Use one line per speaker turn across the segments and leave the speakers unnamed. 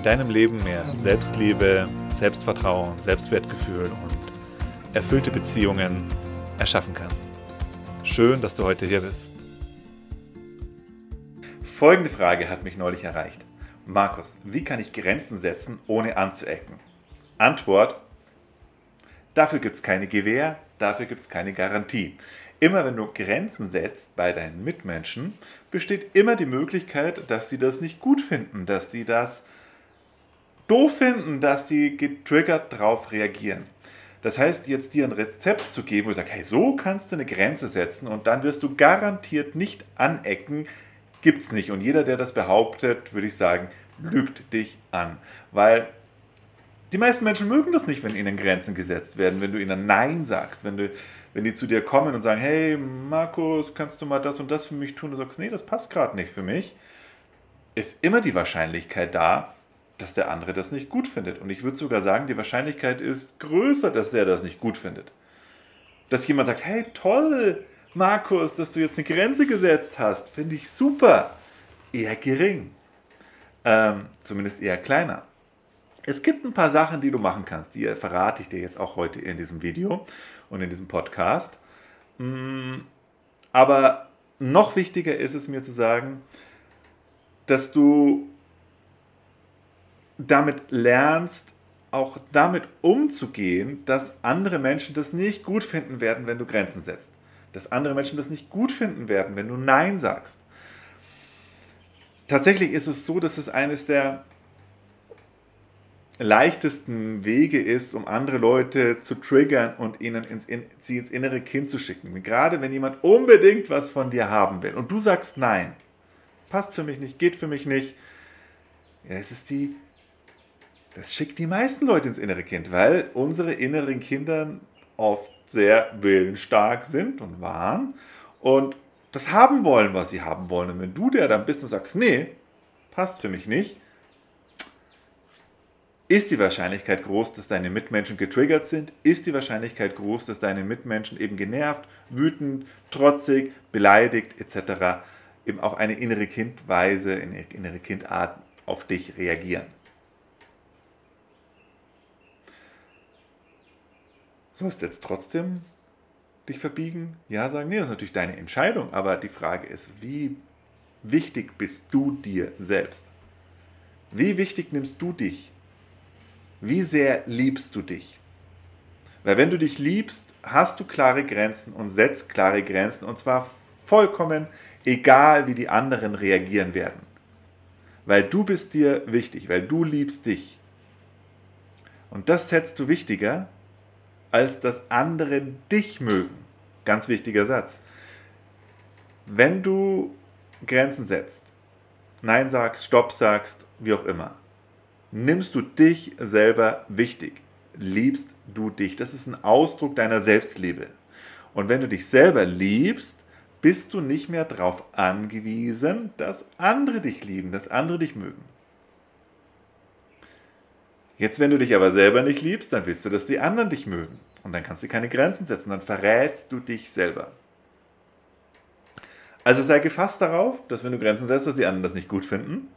in deinem Leben mehr Selbstliebe, Selbstvertrauen, Selbstwertgefühl und erfüllte Beziehungen erschaffen kannst. Schön, dass du heute hier bist. Folgende Frage hat mich neulich erreicht. Markus, wie kann ich Grenzen setzen, ohne anzuecken? Antwort, dafür gibt es keine Gewähr, dafür gibt es keine Garantie. Immer wenn du Grenzen setzt bei deinen Mitmenschen, besteht immer die Möglichkeit, dass sie das nicht gut finden, dass die das doof finden, dass die getriggert drauf reagieren. Das heißt, jetzt dir ein Rezept zu geben, wo du sagst, hey, so kannst du eine Grenze setzen und dann wirst du garantiert nicht anecken, gibt es nicht. Und jeder, der das behauptet, würde ich sagen, lügt dich an. Weil die meisten Menschen mögen das nicht, wenn ihnen Grenzen gesetzt werden, wenn du ihnen Nein sagst, wenn, du, wenn die zu dir kommen und sagen, hey Markus, kannst du mal das und das für mich tun? Du sagst, nee, das passt gerade nicht für mich. Ist immer die Wahrscheinlichkeit da, dass der andere das nicht gut findet. Und ich würde sogar sagen, die Wahrscheinlichkeit ist größer, dass der das nicht gut findet. Dass jemand sagt, hey, toll, Markus, dass du jetzt eine Grenze gesetzt hast, finde ich super. Eher gering. Ähm, zumindest eher kleiner. Es gibt ein paar Sachen, die du machen kannst, die verrate ich dir jetzt auch heute in diesem Video und in diesem Podcast. Mm, aber noch wichtiger ist es mir zu sagen, dass du damit lernst, auch damit umzugehen, dass andere Menschen das nicht gut finden werden, wenn du Grenzen setzt. Dass andere Menschen das nicht gut finden werden, wenn du Nein sagst. Tatsächlich ist es so, dass es eines der leichtesten Wege ist, um andere Leute zu triggern und ihnen ins, in, sie ins innere Kind zu schicken. Gerade wenn jemand unbedingt was von dir haben will und du sagst Nein, passt für mich nicht, geht für mich nicht. Ja, es ist die das schickt die meisten Leute ins innere Kind, weil unsere inneren Kinder oft sehr willensstark sind und waren und das haben wollen, was sie haben wollen. Und wenn du der dann bist und sagst, nee, passt für mich nicht, ist die Wahrscheinlichkeit groß, dass deine Mitmenschen getriggert sind? Ist die Wahrscheinlichkeit groß, dass deine Mitmenschen eben genervt, wütend, trotzig, beleidigt etc. eben auf eine innere Kindweise, eine innere Kindart auf dich reagieren? Sollst jetzt trotzdem dich verbiegen? Ja, sagen, nee, das ist natürlich deine Entscheidung, aber die Frage ist, wie wichtig bist du dir selbst? Wie wichtig nimmst du dich? Wie sehr liebst du dich? Weil wenn du dich liebst, hast du klare Grenzen und setzt klare Grenzen und zwar vollkommen egal, wie die anderen reagieren werden. Weil du bist dir wichtig, weil du liebst dich. Und das setzt du wichtiger als dass andere dich mögen. Ganz wichtiger Satz. Wenn du Grenzen setzt, Nein sagst, Stopp sagst, wie auch immer, nimmst du dich selber wichtig. Liebst du dich. Das ist ein Ausdruck deiner Selbstliebe. Und wenn du dich selber liebst, bist du nicht mehr darauf angewiesen, dass andere dich lieben, dass andere dich mögen. Jetzt, wenn du dich aber selber nicht liebst, dann willst du, dass die anderen dich mögen. Und dann kannst du keine Grenzen setzen, dann verrätst du dich selber. Also sei gefasst darauf, dass wenn du Grenzen setzt, dass die anderen das nicht gut finden.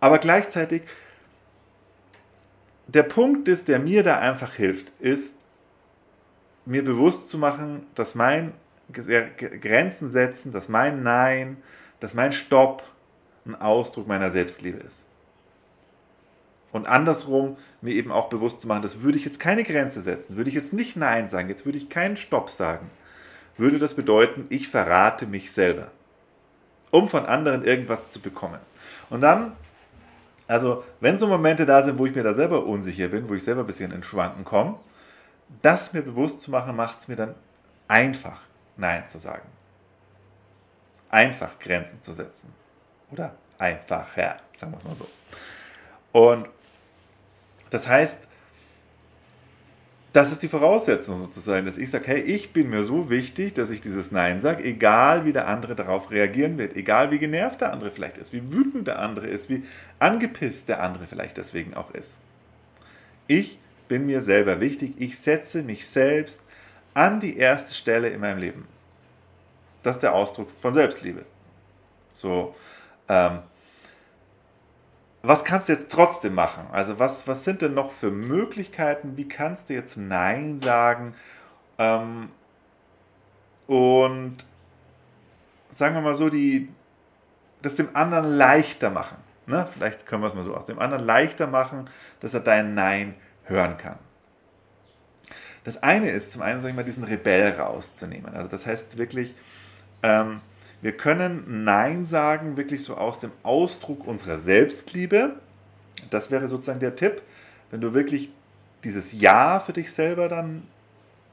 Aber gleichzeitig, der Punkt ist, der mir da einfach hilft, ist, mir bewusst zu machen, dass mein Grenzen setzen, dass mein Nein, dass mein Stopp ein Ausdruck meiner Selbstliebe ist. Und andersrum mir eben auch bewusst zu machen, das würde ich jetzt keine Grenze setzen, würde ich jetzt nicht Nein sagen, jetzt würde ich keinen Stopp sagen, würde das bedeuten, ich verrate mich selber, um von anderen irgendwas zu bekommen. Und dann, also wenn so Momente da sind, wo ich mir da selber unsicher bin, wo ich selber ein bisschen in Schwanken komme, das mir bewusst zu machen, macht es mir dann einfach, Nein zu sagen. Einfach Grenzen zu setzen. Oder einfacher, sagen wir es mal so. Und Das heißt, das ist die Voraussetzung sozusagen, dass ich sage, hey, ich bin mir so wichtig, dass ich dieses Nein sage, egal wie der andere darauf reagieren wird, egal wie genervt der andere vielleicht ist, wie wütend der andere ist, wie angepisst der andere vielleicht deswegen auch ist. Ich bin mir selber wichtig, ich setze mich selbst an die erste Stelle in meinem Leben. Das ist der Ausdruck von Selbstliebe. So, ähm, was kannst du jetzt trotzdem machen? Also was, was sind denn noch für Möglichkeiten? Wie kannst du jetzt Nein sagen? Ähm, und sagen wir mal so, die, das dem anderen leichter machen. Ne? Vielleicht können wir es mal so aus dem anderen leichter machen, dass er dein Nein hören kann. Das eine ist zum einen, sag ich mal, diesen Rebell rauszunehmen. Also das heißt wirklich, ähm, wir können Nein sagen, wirklich so aus dem Ausdruck unserer Selbstliebe. Das wäre sozusagen der Tipp, wenn du wirklich dieses Ja für dich selber dann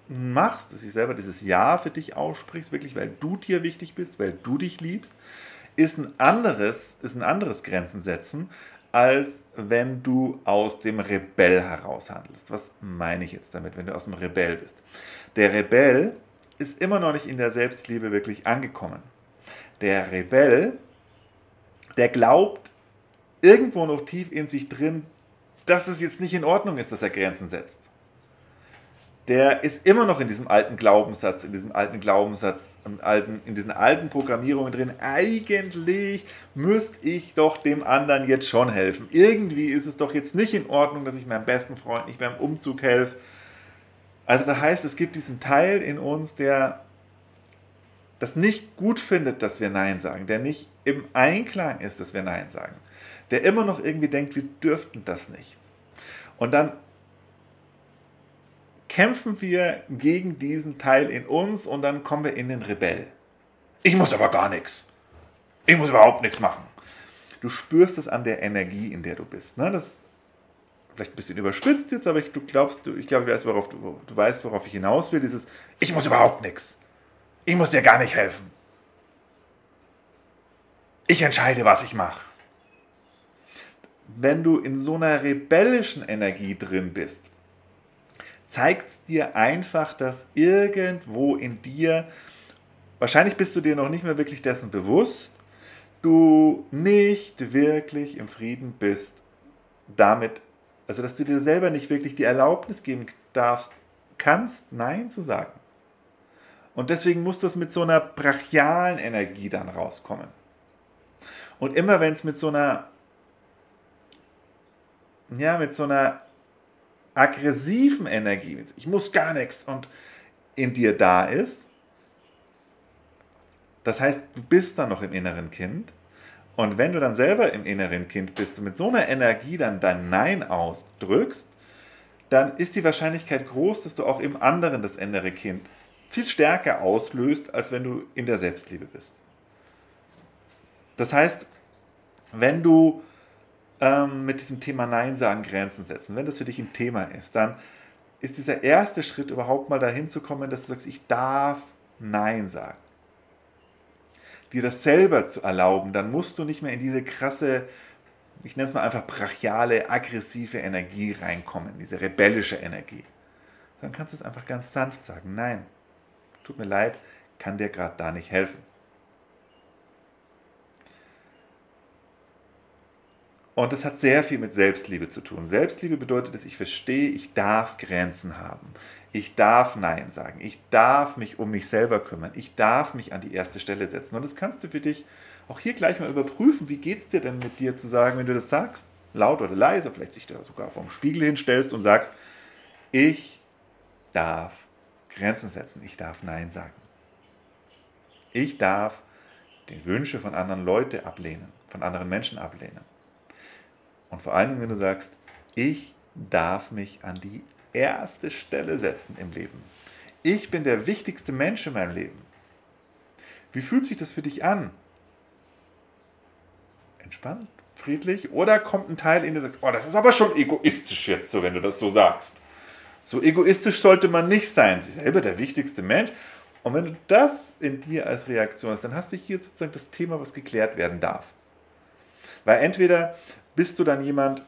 machst, dass ich selber dieses Ja für dich aussprichst, wirklich, weil du dir wichtig bist, weil du dich liebst, ist ein anderes, ist ein anderes Grenzen setzen, als wenn du aus dem Rebell heraus handelst. Was meine ich jetzt damit, wenn du aus dem Rebell bist? Der Rebell ist immer noch nicht in der Selbstliebe wirklich angekommen der Rebell, der glaubt irgendwo noch tief in sich drin, dass es jetzt nicht in Ordnung ist, dass er Grenzen setzt. Der ist immer noch in diesem alten Glaubenssatz, in diesem alten Glaubenssatz, in, alten, in diesen alten Programmierungen drin. Eigentlich müsste ich doch dem anderen jetzt schon helfen. Irgendwie ist es doch jetzt nicht in Ordnung, dass ich meinem besten Freund nicht beim Umzug helfe. Also da heißt, es gibt diesen Teil in uns, der das nicht gut findet, dass wir Nein sagen, der nicht im Einklang ist, dass wir Nein sagen, der immer noch irgendwie denkt, wir dürften das nicht. Und dann kämpfen wir gegen diesen Teil in uns und dann kommen wir in den Rebell. Ich muss aber gar nichts. Ich muss überhaupt nichts machen. Du spürst es an der Energie, in der du bist. Ne? Das vielleicht ein bisschen überspitzt jetzt, aber ich, du glaubst, du, ich glaube, ich weiß, worauf du, du weißt, worauf ich hinaus will. Dieses, ich muss überhaupt nichts. Ich muss dir gar nicht helfen. Ich entscheide, was ich mache. Wenn du in so einer rebellischen Energie drin bist, zeigt es dir einfach, dass irgendwo in dir, wahrscheinlich bist du dir noch nicht mehr wirklich dessen bewusst, du nicht wirklich im Frieden bist damit, also dass du dir selber nicht wirklich die Erlaubnis geben darfst, kannst, Nein zu sagen. Und deswegen muss das mit so einer brachialen Energie dann rauskommen. Und immer wenn es mit so einer, ja, mit so einer aggressiven Energie, ich muss gar nichts und in dir da ist, das heißt, du bist dann noch im inneren Kind. Und wenn du dann selber im inneren Kind bist und mit so einer Energie dann dein Nein ausdrückst, dann ist die Wahrscheinlichkeit groß, dass du auch im anderen das innere Kind viel stärker auslöst, als wenn du in der Selbstliebe bist. Das heißt, wenn du ähm, mit diesem Thema Nein sagen, Grenzen setzen, wenn das für dich ein Thema ist, dann ist dieser erste Schritt überhaupt mal dahin zu kommen, dass du sagst, ich darf Nein sagen. Dir das selber zu erlauben, dann musst du nicht mehr in diese krasse, ich nenne es mal einfach brachiale, aggressive Energie reinkommen, diese rebellische Energie. Dann kannst du es einfach ganz sanft sagen, nein, tut mir leid, kann dir gerade da nicht helfen. Und das hat sehr viel mit Selbstliebe zu tun. Selbstliebe bedeutet, dass ich verstehe, ich darf Grenzen haben. Ich darf Nein sagen. Ich darf mich um mich selber kümmern. Ich darf mich an die erste Stelle setzen. Und das kannst du für dich auch hier gleich mal überprüfen. Wie geht es dir denn mit dir zu sagen, wenn du das sagst, laut oder leise, vielleicht dich da sogar vorm Spiegel hinstellst und sagst, ich darf Grenzen setzen. Ich darf Nein sagen. Ich darf die Wünsche von anderen Leuten ablehnen, von anderen Menschen ablehnen. Und vor allen Dingen, wenn du sagst, ich darf mich an die erste Stelle setzen im Leben. Ich bin der wichtigste Mensch in meinem Leben. Wie fühlt sich das für dich an? Entspannt, friedlich? Oder kommt ein Teil in dir, der sagt, oh, das ist aber schon egoistisch jetzt so, wenn du das so sagst. So egoistisch sollte man nicht sein. Sie ist selber der wichtigste Mensch. Und wenn du das in dir als Reaktion hast, dann hast du hier sozusagen das Thema, was geklärt werden darf. Weil entweder bist du dann jemand,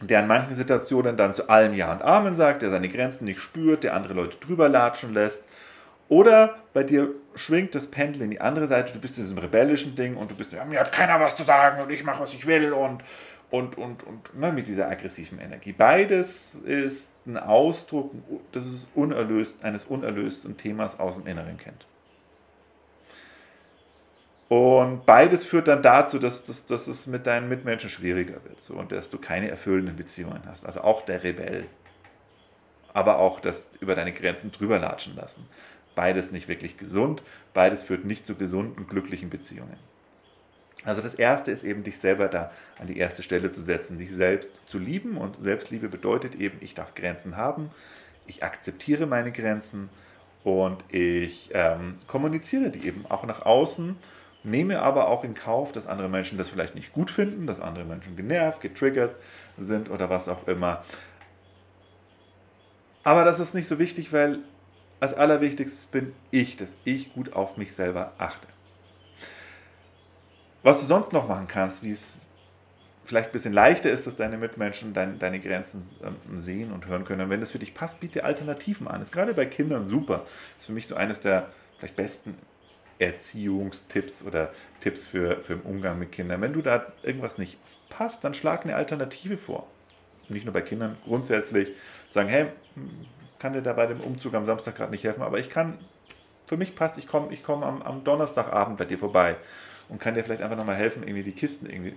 der in manchen Situationen dann zu allem Ja und Amen sagt, der seine Grenzen nicht spürt, der andere Leute drüber latschen lässt. Oder bei dir schwingt das Pendel in die andere Seite, du bist in diesem rebellischen Ding und du bist, ja, mir hat keiner was zu sagen und ich mache, was ich will und, und, und, und ne, mit dieser aggressiven Energie. Beides ist ein Ausdruck, das ist unerlöst, eines unerlösten Themas aus dem Inneren kennt. Und beides führt dann dazu, dass, dass, dass es mit deinen Mitmenschen schwieriger wird so, und dass du keine erfüllenden Beziehungen hast. Also auch der Rebell. Aber auch das über deine Grenzen drüber latschen lassen. Beides nicht wirklich gesund. Beides führt nicht zu gesunden, glücklichen Beziehungen. Also das Erste ist eben, dich selber da an die erste Stelle zu setzen, dich selbst zu lieben. Und Selbstliebe bedeutet eben, ich darf Grenzen haben, ich akzeptiere meine Grenzen und ich ähm, kommuniziere die eben auch nach außen nehme aber auch in Kauf, dass andere Menschen das vielleicht nicht gut finden, dass andere Menschen genervt, getriggert sind oder was auch immer. Aber das ist nicht so wichtig, weil als allerwichtigstes bin ich, dass ich gut auf mich selber achte. Was du sonst noch machen kannst, wie es vielleicht ein bisschen leichter ist, dass deine Mitmenschen dein, deine Grenzen ähm, sehen und hören können. Und wenn das für dich passt, biete Alternativen an. Das ist gerade bei Kindern super. Das ist für mich so eines der vielleicht besten Erziehungstipps oder Tipps für, für den Umgang mit Kindern. Wenn du da irgendwas nicht passt, dann schlag eine Alternative vor. Nicht nur bei Kindern, grundsätzlich sagen, hey, kann dir da bei dem Umzug am Samstag gerade nicht helfen, aber ich kann, für mich passt, ich komme ich komm am, am Donnerstagabend bei dir vorbei und kann dir vielleicht einfach nochmal helfen, irgendwie die Kisten irgendwie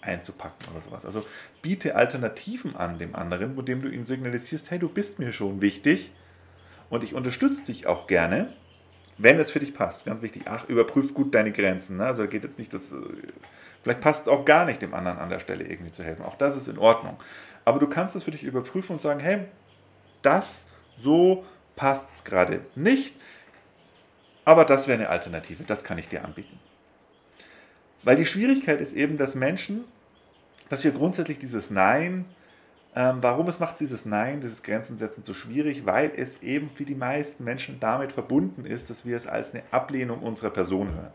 einzupacken oder sowas. Also biete Alternativen an dem anderen, mit dem du ihm signalisierst, hey, du bist mir schon wichtig und ich unterstütze dich auch gerne wenn es für dich passt, ganz wichtig, ach, überprüf gut deine Grenzen. Ne? Also geht jetzt nicht, dass, äh, vielleicht passt es auch gar nicht, dem anderen an der Stelle irgendwie zu helfen. Auch das ist in Ordnung. Aber du kannst es für dich überprüfen und sagen, hey, das so passt es gerade nicht, aber das wäre eine Alternative, das kann ich dir anbieten. Weil die Schwierigkeit ist eben, dass Menschen, dass wir grundsätzlich dieses Nein ähm, warum es macht dieses Nein, dieses Grenzensetzen so schwierig? Weil es eben für die meisten Menschen damit verbunden ist, dass wir es als eine Ablehnung unserer Person hören.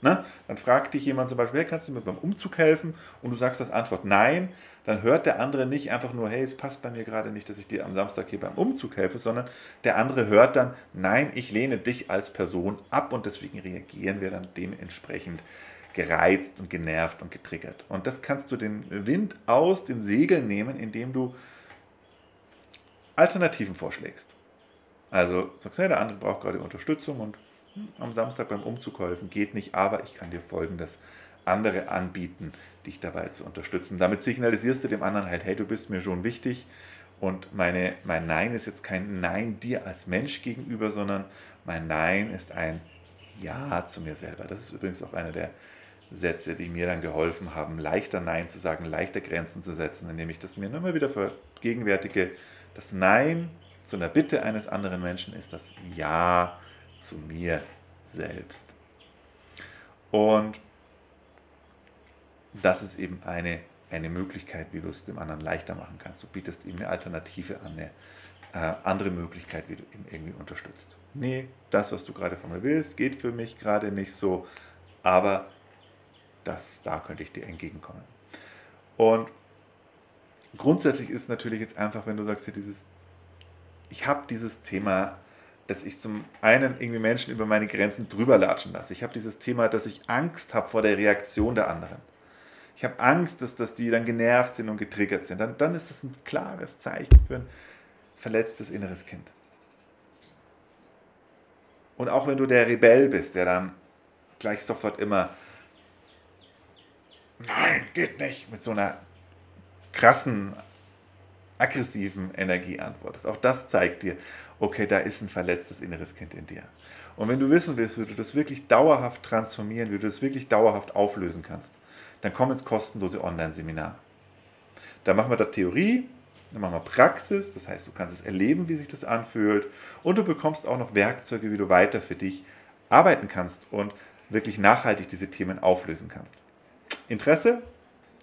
Ne? Dann fragt dich jemand zum Beispiel, hey, kannst du mir beim Umzug helfen? Und du sagst als Antwort nein, dann hört der andere nicht einfach nur, hey, es passt bei mir gerade nicht, dass ich dir am Samstag hier beim Umzug helfe, sondern der andere hört dann, nein, ich lehne dich als Person ab und deswegen reagieren wir dann dementsprechend gereizt und genervt und getriggert. Und das kannst du den Wind aus den Segeln nehmen, indem du Alternativen vorschlägst. Also sagst, hey, der andere braucht gerade Unterstützung und hm, am Samstag beim Umzug helfen geht nicht, aber ich kann dir folgendes andere anbieten, dich dabei zu unterstützen. Damit signalisierst du dem anderen halt, hey, du bist mir schon wichtig und meine, mein Nein ist jetzt kein Nein dir als Mensch gegenüber, sondern mein Nein ist ein Ja zu mir selber. Das ist übrigens auch einer der Sätze, die mir dann geholfen haben, leichter Nein zu sagen, leichter Grenzen zu setzen, indem ich das mir immer wieder vergegenwärtige. Das Nein zu einer Bitte eines anderen Menschen ist das Ja zu mir selbst. Und das ist eben eine, eine Möglichkeit, wie du es dem anderen leichter machen kannst. Du bietest ihm eine Alternative an, eine äh, andere Möglichkeit, wie du ihn irgendwie unterstützt. Nee, das, was du gerade von mir willst, geht für mich gerade nicht so, aber das, da könnte ich dir entgegenkommen. Und grundsätzlich ist natürlich jetzt einfach, wenn du sagst, hier dieses, ich habe dieses Thema, dass ich zum einen irgendwie Menschen über meine Grenzen drüber latschen lasse. Ich habe dieses Thema, dass ich Angst habe vor der Reaktion der anderen. Ich habe Angst, dass, dass die dann genervt sind und getriggert sind. Dann, dann ist das ein klares Zeichen für ein verletztes inneres Kind. Und auch wenn du der Rebell bist, der dann gleich sofort immer nein, geht nicht, mit so einer krassen, aggressiven Energie antwortest. Auch das zeigt dir, okay, da ist ein verletztes inneres Kind in dir. Und wenn du wissen willst, wie du das wirklich dauerhaft transformieren, wie du das wirklich dauerhaft auflösen kannst, dann komm ins kostenlose Online-Seminar. Da machen wir da Theorie, dann machen wir Praxis, das heißt, du kannst es erleben, wie sich das anfühlt und du bekommst auch noch Werkzeuge, wie du weiter für dich arbeiten kannst und wirklich nachhaltig diese Themen auflösen kannst. Interesse?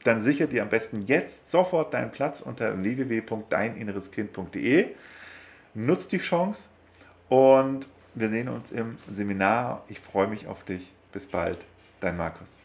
Dann sichere dir am besten jetzt sofort deinen Platz unter www.deininnereskind.de. Nutz die Chance und wir sehen uns im Seminar. Ich freue mich auf dich. Bis bald, dein Markus.